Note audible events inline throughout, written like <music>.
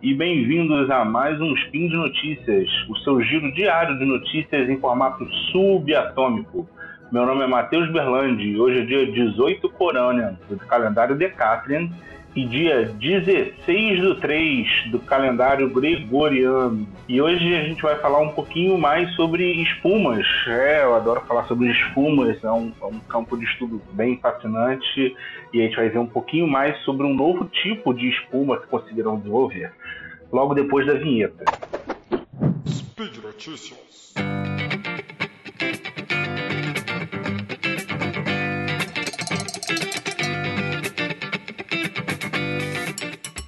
e bem-vindos a mais um Spin de Notícias, o seu giro diário de notícias em formato subatômico. Meu nome é Matheus Berlandi hoje é dia 18 Corona do calendário Decatrian e dia 16 do 3 do calendário gregoriano. E hoje a gente vai falar um pouquinho mais sobre espumas. É, eu adoro falar sobre espumas, é um, é um campo de estudo bem fascinante. E a gente vai ver um pouquinho mais sobre um novo tipo de espuma que conseguiram desenvolver. Logo depois da vinheta. Speed Notícias.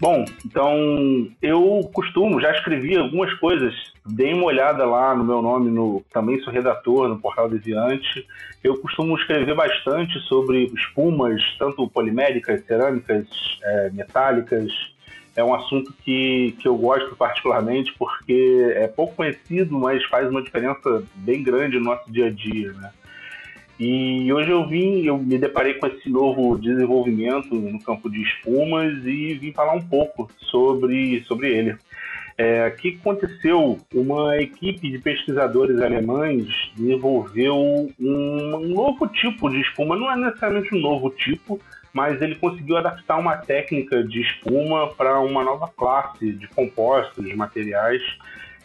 Bom, então eu costumo, já escrevi algumas coisas, dei uma olhada lá no meu nome, no, também sou redator no Portal Deviante. Eu costumo escrever bastante sobre espumas, tanto poliméricas, cerâmicas, é, metálicas. É um assunto que, que eu gosto particularmente porque é pouco conhecido, mas faz uma diferença bem grande no nosso dia a dia, né? E hoje eu vim, eu me deparei com esse novo desenvolvimento no campo de espumas e vim falar um pouco sobre, sobre ele. É, que aconteceu? Uma equipe de pesquisadores alemães desenvolveu um, um novo tipo de espuma, não é necessariamente um novo tipo, mas ele conseguiu adaptar uma técnica de espuma para uma nova classe de compostos, de materiais,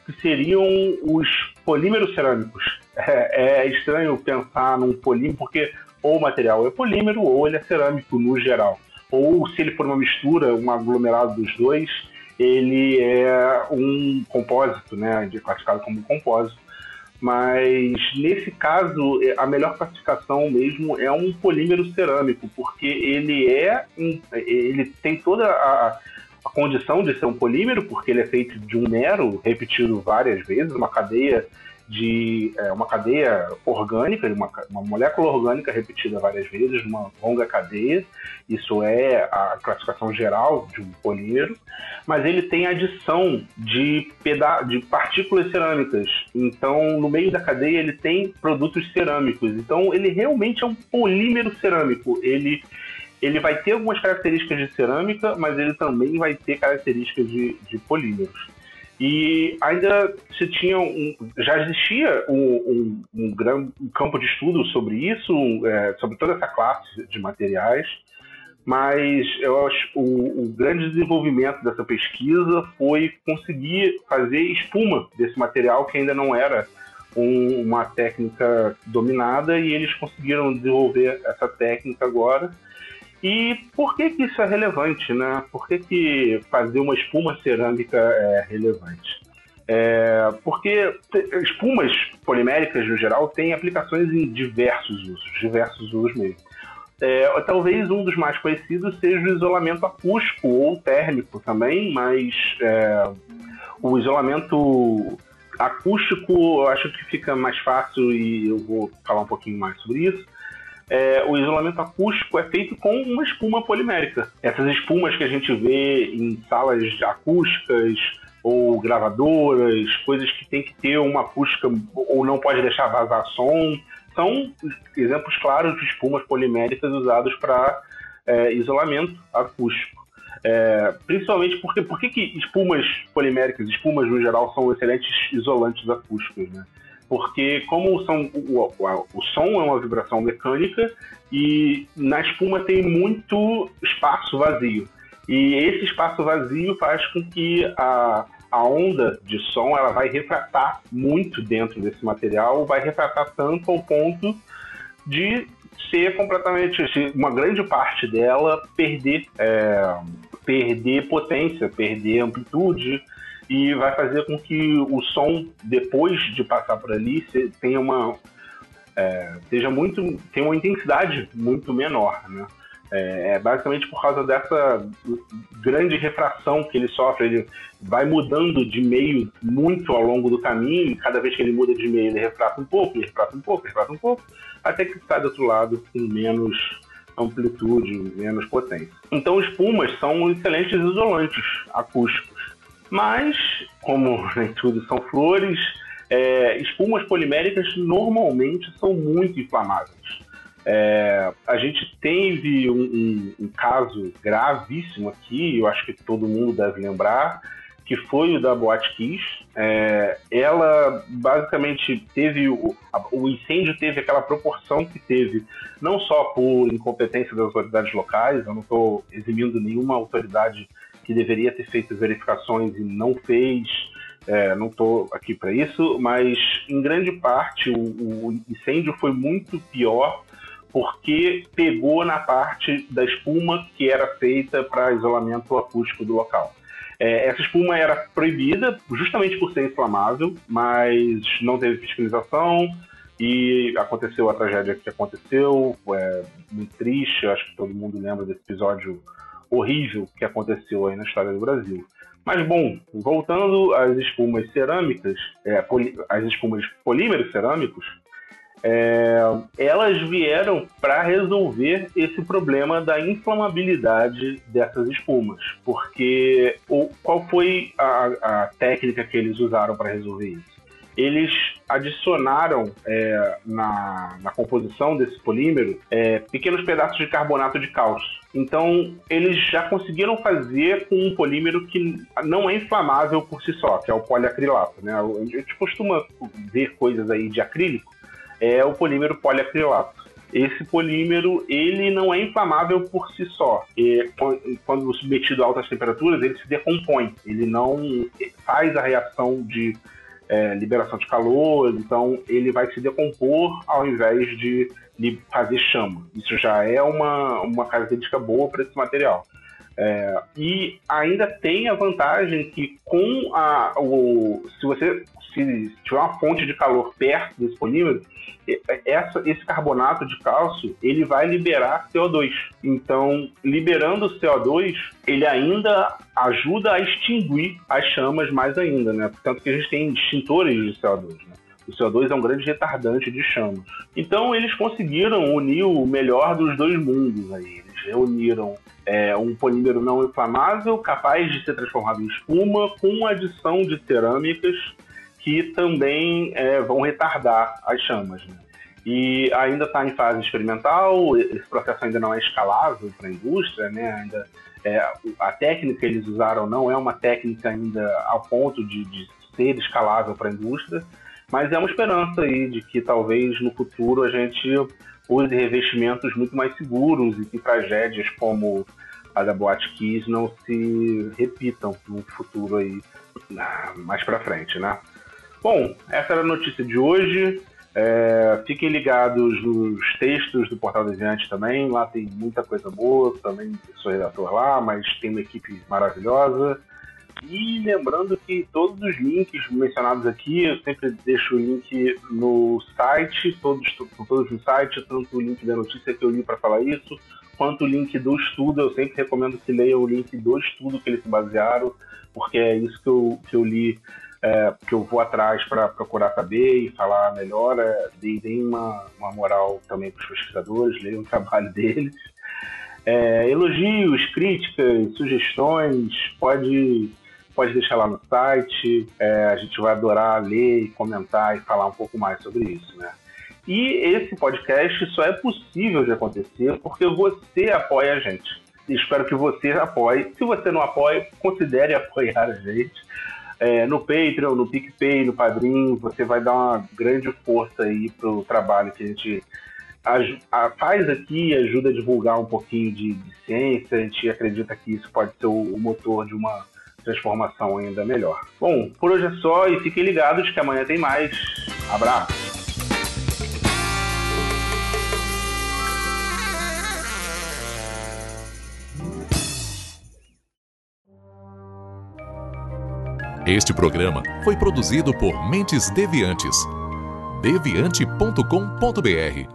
que seriam os polímeros cerâmicos. É, é estranho pensar num polímero, porque ou o material é polímero ou ele é cerâmico no geral. Ou se ele for uma mistura, um aglomerado dos dois, ele é um compósito, né, classificado como um compósito. Mas nesse caso, é, a melhor classificação mesmo é um polímero cerâmico, porque ele é ele tem toda a, a condição de ser um polímero, porque ele é feito de um mero repetido várias vezes, uma cadeia de é, uma cadeia orgânica, uma, uma molécula orgânica repetida várias vezes, uma longa cadeia. Isso é a classificação geral de um polímero, mas ele tem adição de, peda de partículas cerâmicas. Então, no meio da cadeia, ele tem produtos cerâmicos. Então, ele realmente é um polímero cerâmico. Ele ele vai ter algumas características de cerâmica, mas ele também vai ter características de, de polímeros. E ainda se tinha um, já existia um, um, um grande campo de estudo sobre isso, é, sobre toda essa classe de materiais, mas eu acho o, o grande desenvolvimento dessa pesquisa foi conseguir fazer espuma desse material que ainda não era uma técnica dominada e eles conseguiram desenvolver essa técnica agora e por que, que isso é relevante, né? Por que, que fazer uma espuma cerâmica é relevante? É, porque espumas poliméricas, no geral, têm aplicações em diversos usos, diversos usos mesmo. É, talvez um dos mais conhecidos seja o isolamento acústico ou térmico também, mas é, o isolamento acústico eu acho que fica mais fácil e eu vou falar um pouquinho mais sobre isso é, o isolamento acústico é feito com uma espuma polimérica. Essas espumas que a gente vê em salas acústicas ou gravadoras, coisas que tem que ter uma acústica ou não pode deixar vazar som, são exemplos claros de espumas poliméricas usadas para é, isolamento acústico. É, principalmente porque por que espumas poliméricas, espumas no geral, são excelentes isolantes acústicos, né? Porque como são, o, o, o, som é uma vibração mecânica e na espuma tem muito espaço vazio. E esse espaço vazio faz com que a, a onda de som ela vai refratar muito dentro desse material, vai refratar tanto ao ponto de ser completamente, uma grande parte dela perder, é, perder potência, perder amplitude, e vai fazer com que o som, depois de passar por ali, tenha uma. É, seja muito. tenha uma intensidade muito menor. Né? É, é, basicamente por causa dessa grande refração que ele sofre. Ele vai mudando de meio muito ao longo do caminho, e cada vez que ele muda de meio, ele refrata um pouco, ele refrata um pouco, refrata um pouco, até que sai do outro lado com menos amplitude, menos potência. Então, espumas são excelentes isolantes acústicos. Mas, como nem tudo são flores, é, espumas poliméricas normalmente são muito inflamáveis. É, a gente teve um, um, um, caso gravíssimo aqui, eu acho que todo mundo deve lembrar, que foi o da Boate Kiss. É, ela basicamente teve o, o incêndio teve aquela proporção que teve, não só por incompetência das autoridades locais, eu não estou eximindo nenhuma autoridade que deveria ter feito verificações e não fez, é, não estou aqui para isso, mas em grande parte o, o incêndio foi muito pior porque pegou na parte da espuma que era feita para isolamento acústico do local. É, essa espuma era proibida justamente por ser inflamável, mas não teve fiscalização e aconteceu a tragédia que aconteceu. É muito triste, acho que todo mundo lembra desse episódio horrível que aconteceu aí na história do Brasil. Mas bom, voltando às espumas cerâmicas, é, as espumas polímeros cerâmicos, é, elas vieram para resolver esse problema da inflamabilidade dessas espumas. Porque o, qual foi a, a técnica que eles usaram para resolver isso? Eles adicionaram é, na, na, composição desse polímero é, pequenos pedaços de carbonato de cálcio. Então, eles já conseguiram fazer com um polímero que não é inflamável por si só, que é o poliacrilato. Né? A gente costuma ver coisas aí de acrílico é o polímero poliacrilato. Esse polímero ele não é inflamável por si só. E, quando submetido a altas temperaturas, ele se decompõe. Ele não faz a reação de é, liberação de calor, então ele vai se decompor ao invés de, fazer chama. Isso já é uma, uma característica boa para esse material. É, e ainda tem a vantagem que com a, o, se você se tiver uma fonte de calor perto desse polímero, essa, esse carbonato de cálcio ele vai liberar CO2. Então, liberando o CO2, ele ainda ajuda a extinguir as chamas mais ainda, né? Portanto que a gente tem extintores de CO2, né? O CO2 é um grande retardante de chamas. Então eles conseguiram unir o melhor dos dois mundos aí. Eles reuniram é, um polímero não inflamável capaz de ser transformado em espuma com adição de cerâmicas que também é, vão retardar as chamas. Né? E ainda está em fase experimental, esse processo ainda não é escalável para a indústria, né? ainda, é, a técnica que eles usaram não é uma técnica ainda ao ponto de, de ser escalável para a indústria, mas é uma esperança aí de que talvez no futuro a gente use revestimentos muito mais seguros e que tragédias como a da Boate Kiss não se repitam no futuro aí mais para frente, né? Bom, essa era a notícia de hoje. É, fiquem ligados nos textos do Portal Deviante também. Lá tem muita coisa boa. Também sou redator lá, mas tem uma equipe maravilhosa. E lembrando que todos os links mencionados aqui, eu sempre deixo o link no site, todos, todos no site, tanto o link da notícia que eu li para falar isso, quanto o link do estudo. Eu sempre recomendo que leiam o link do estudo que eles se basearam, porque é isso que eu, que eu li é, que eu vou atrás para procurar saber e falar melhor. É, deem uma, uma moral também para os pesquisadores, leiam o trabalho <laughs> deles. É, elogios, críticas, sugestões, pode, pode deixar lá no site. É, a gente vai adorar ler e comentar e falar um pouco mais sobre isso, né? E esse podcast só é possível de acontecer porque você apoia a gente. espero que você apoie. Se você não apoia, considere <laughs> apoiar a gente é, no Patreon, no PicPay, no Padrim, você vai dar uma grande força aí pro trabalho que a gente faz aqui ajuda a divulgar um pouquinho de, de, ciência. A gente acredita que isso pode ser o, o motor de uma transformação ainda melhor. Bom, por hoje é só e fiquem ligados que amanhã tem mais. Abraço! Este programa foi produzido por Mentes Deviantes. deviante.com.br.